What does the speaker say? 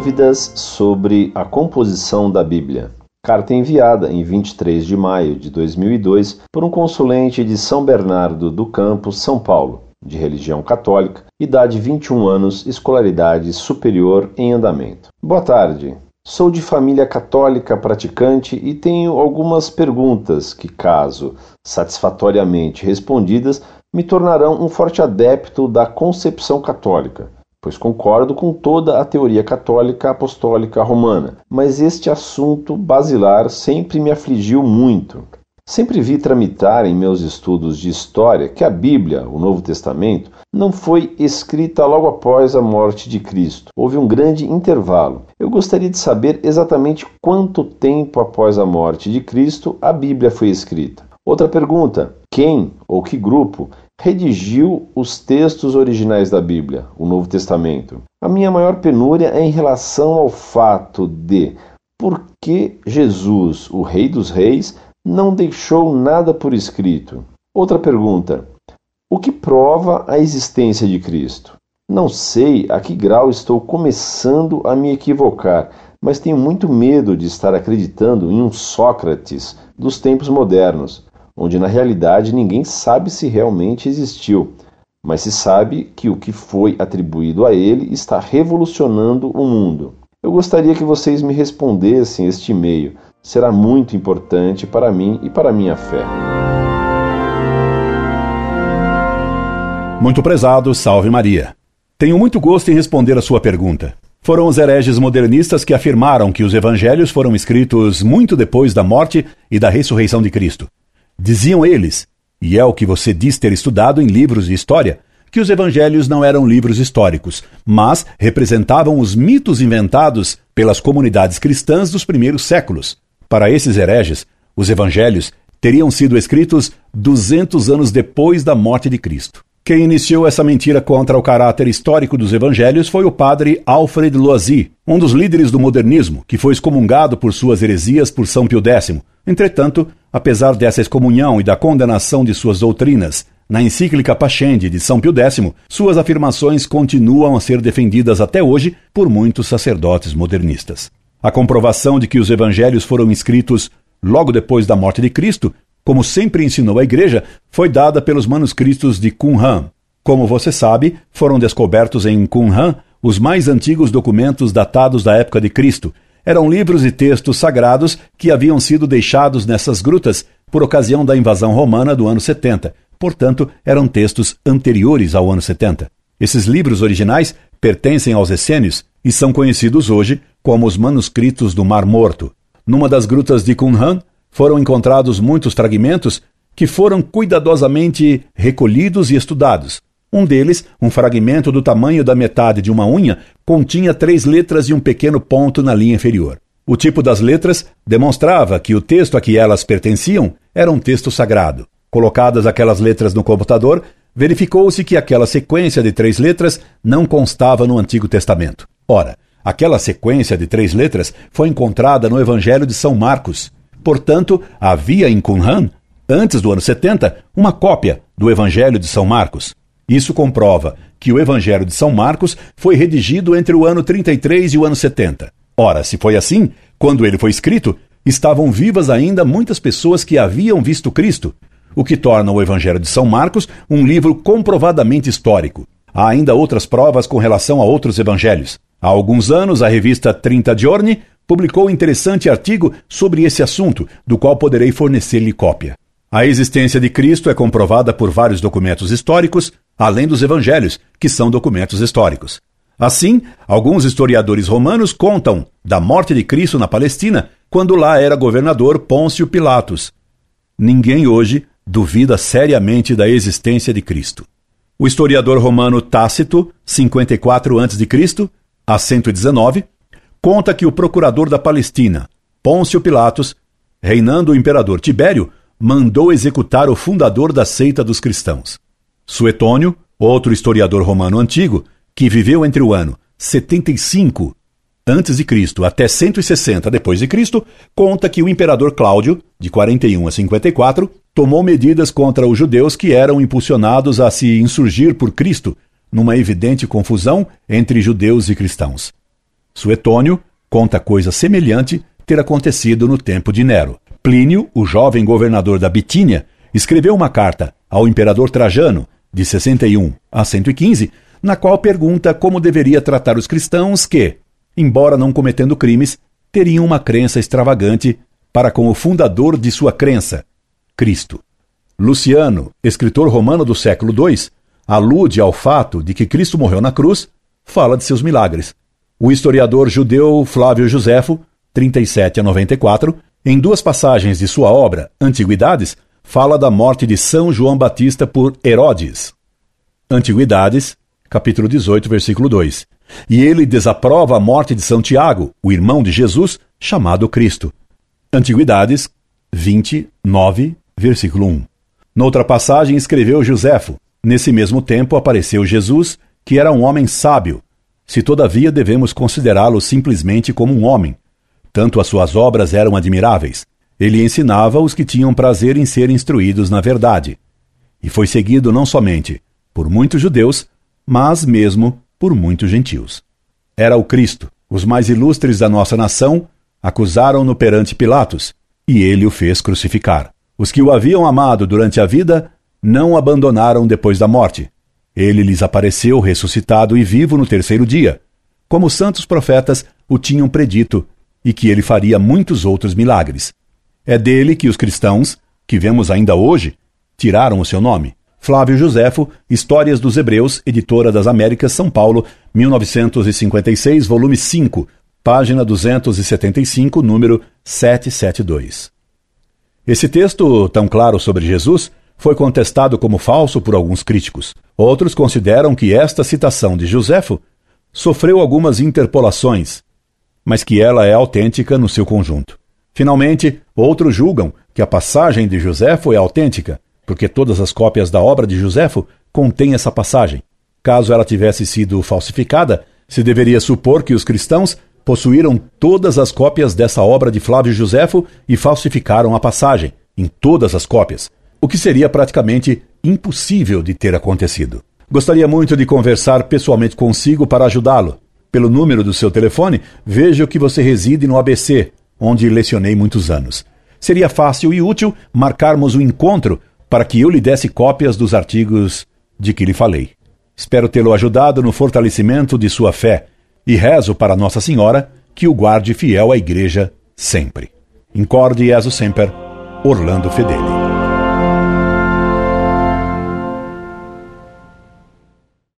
dúvidas sobre a composição da Bíblia. Carta enviada em 23 de maio de 2002 por um consulente de São Bernardo do Campo, São Paulo, de religião católica, idade 21 anos, escolaridade superior em andamento. Boa tarde. Sou de família católica praticante e tenho algumas perguntas que, caso satisfatoriamente respondidas, me tornarão um forte adepto da concepção católica, pois concordo com toda a teoria católica apostólica romana, mas este assunto basilar sempre me afligiu muito. Sempre vi tramitar em meus estudos de história que a Bíblia, o Novo Testamento, não foi escrita logo após a morte de Cristo. Houve um grande intervalo. Eu gostaria de saber exatamente quanto tempo após a morte de Cristo a Bíblia foi escrita. Outra pergunta: quem ou que grupo redigiu os textos originais da Bíblia, o Novo Testamento? A minha maior penúria é em relação ao fato de por que Jesus, o Rei dos Reis, não deixou nada por escrito. Outra pergunta: o que prova a existência de Cristo? Não sei a que grau estou começando a me equivocar, mas tenho muito medo de estar acreditando em um Sócrates dos tempos modernos onde na realidade ninguém sabe se realmente existiu, mas se sabe que o que foi atribuído a ele está revolucionando o mundo. Eu gostaria que vocês me respondessem este e-mail. Será muito importante para mim e para minha fé. Muito prezado, salve Maria. Tenho muito gosto em responder a sua pergunta. Foram os hereges modernistas que afirmaram que os evangelhos foram escritos muito depois da morte e da ressurreição de Cristo. Diziam eles, e é o que você diz ter estudado em livros de história, que os evangelhos não eram livros históricos, mas representavam os mitos inventados pelas comunidades cristãs dos primeiros séculos. Para esses hereges, os evangelhos teriam sido escritos 200 anos depois da morte de Cristo. Quem iniciou essa mentira contra o caráter histórico dos evangelhos foi o padre Alfred Loisy, um dos líderes do modernismo, que foi excomungado por suas heresias por São Pio X. Entretanto, apesar dessa excomunhão e da condenação de suas doutrinas, na encíclica Pascendi de São Pio X, suas afirmações continuam a ser defendidas até hoje por muitos sacerdotes modernistas. A comprovação de que os evangelhos foram escritos logo depois da morte de Cristo como sempre ensinou a Igreja, foi dada pelos manuscritos de Qumran. Como você sabe, foram descobertos em Qumran os mais antigos documentos datados da época de Cristo. Eram livros e textos sagrados que haviam sido deixados nessas grutas por ocasião da invasão romana do ano 70. Portanto, eram textos anteriores ao ano 70. Esses livros originais pertencem aos essênios e são conhecidos hoje como os manuscritos do Mar Morto. Numa das grutas de Qumran foram encontrados muitos fragmentos que foram cuidadosamente recolhidos e estudados. Um deles, um fragmento do tamanho da metade de uma unha, continha três letras e um pequeno ponto na linha inferior. O tipo das letras demonstrava que o texto a que elas pertenciam era um texto sagrado. Colocadas aquelas letras no computador, verificou-se que aquela sequência de três letras não constava no Antigo Testamento. Ora, aquela sequência de três letras foi encontrada no Evangelho de São Marcos, Portanto, havia em Qumran, antes do ano 70, uma cópia do Evangelho de São Marcos. Isso comprova que o Evangelho de São Marcos foi redigido entre o ano 33 e o ano 70. Ora, se foi assim, quando ele foi escrito, estavam vivas ainda muitas pessoas que haviam visto Cristo, o que torna o Evangelho de São Marcos um livro comprovadamente histórico. Há ainda outras provas com relação a outros evangelhos. Há alguns anos, a revista 30 Giorni publicou um interessante artigo sobre esse assunto, do qual poderei fornecer-lhe cópia. A existência de Cristo é comprovada por vários documentos históricos, além dos evangelhos, que são documentos históricos. Assim, alguns historiadores romanos contam da morte de Cristo na Palestina, quando lá era governador Pôncio Pilatos. Ninguém hoje duvida seriamente da existência de Cristo. O historiador romano Tácito, 54 a.C., a 119, conta que o procurador da Palestina, Pôncio Pilatos, reinando o imperador Tibério, mandou executar o fundador da seita dos cristãos. Suetônio, outro historiador romano antigo, que viveu entre o ano 75 antes de Cristo até 160 depois de Cristo, conta que o imperador Cláudio, de 41 a 54, tomou medidas contra os judeus que eram impulsionados a se insurgir por Cristo, numa evidente confusão entre judeus e cristãos. Suetônio conta coisa semelhante ter acontecido no tempo de Nero. Plínio, o jovem governador da Bitínia, escreveu uma carta ao imperador Trajano, de 61 a 115, na qual pergunta como deveria tratar os cristãos que, embora não cometendo crimes, teriam uma crença extravagante para com o fundador de sua crença, Cristo. Luciano, escritor romano do século II, alude ao fato de que Cristo morreu na cruz, fala de seus milagres. O historiador judeu Flávio Josefo, 37 a 94, em duas passagens de sua obra, Antiguidades, fala da morte de São João Batista por Herodes. Antiguidades, capítulo 18, versículo 2. E ele desaprova a morte de São Tiago, o irmão de Jesus, chamado Cristo. Antiguidades 29, versículo 1. Noutra passagem escreveu Joséfo: Nesse mesmo tempo apareceu Jesus, que era um homem sábio, se todavia devemos considerá-lo simplesmente como um homem. Tanto as suas obras eram admiráveis. Ele ensinava os que tinham prazer em ser instruídos na verdade. E foi seguido não somente por muitos judeus, mas mesmo por muitos gentios. Era o Cristo. Os mais ilustres da nossa nação acusaram-no perante Pilatos, e ele o fez crucificar. Os que o haviam amado durante a vida não o abandonaram depois da morte. Ele lhes apareceu ressuscitado e vivo no terceiro dia, como os santos profetas o tinham predito, e que ele faria muitos outros milagres. É dele que os cristãos, que vemos ainda hoje, tiraram o seu nome. Flávio Joséfo, Histórias dos Hebreus, Editora das Américas, São Paulo, 1956, volume 5, página 275, número 772. Esse texto, tão claro sobre Jesus, foi contestado como falso por alguns críticos. Outros consideram que esta citação de Joséfo sofreu algumas interpolações, mas que ela é autêntica no seu conjunto. Finalmente, outros julgam que a passagem de Joséfo é autêntica, porque todas as cópias da obra de Joséfo contêm essa passagem. Caso ela tivesse sido falsificada, se deveria supor que os cristãos possuíram todas as cópias dessa obra de Flávio Joséfo e falsificaram a passagem, em todas as cópias, o que seria praticamente impossível de ter acontecido. Gostaria muito de conversar pessoalmente consigo para ajudá-lo. Pelo número do seu telefone, vejo que você reside no ABC, onde lecionei muitos anos. Seria fácil e útil marcarmos um encontro para que eu lhe desse cópias dos artigos de que lhe falei. Espero tê-lo ajudado no fortalecimento de sua fé e rezo para Nossa Senhora que o guarde fiel à Igreja sempre. Incorde Jesus Semper, Orlando Fedeli.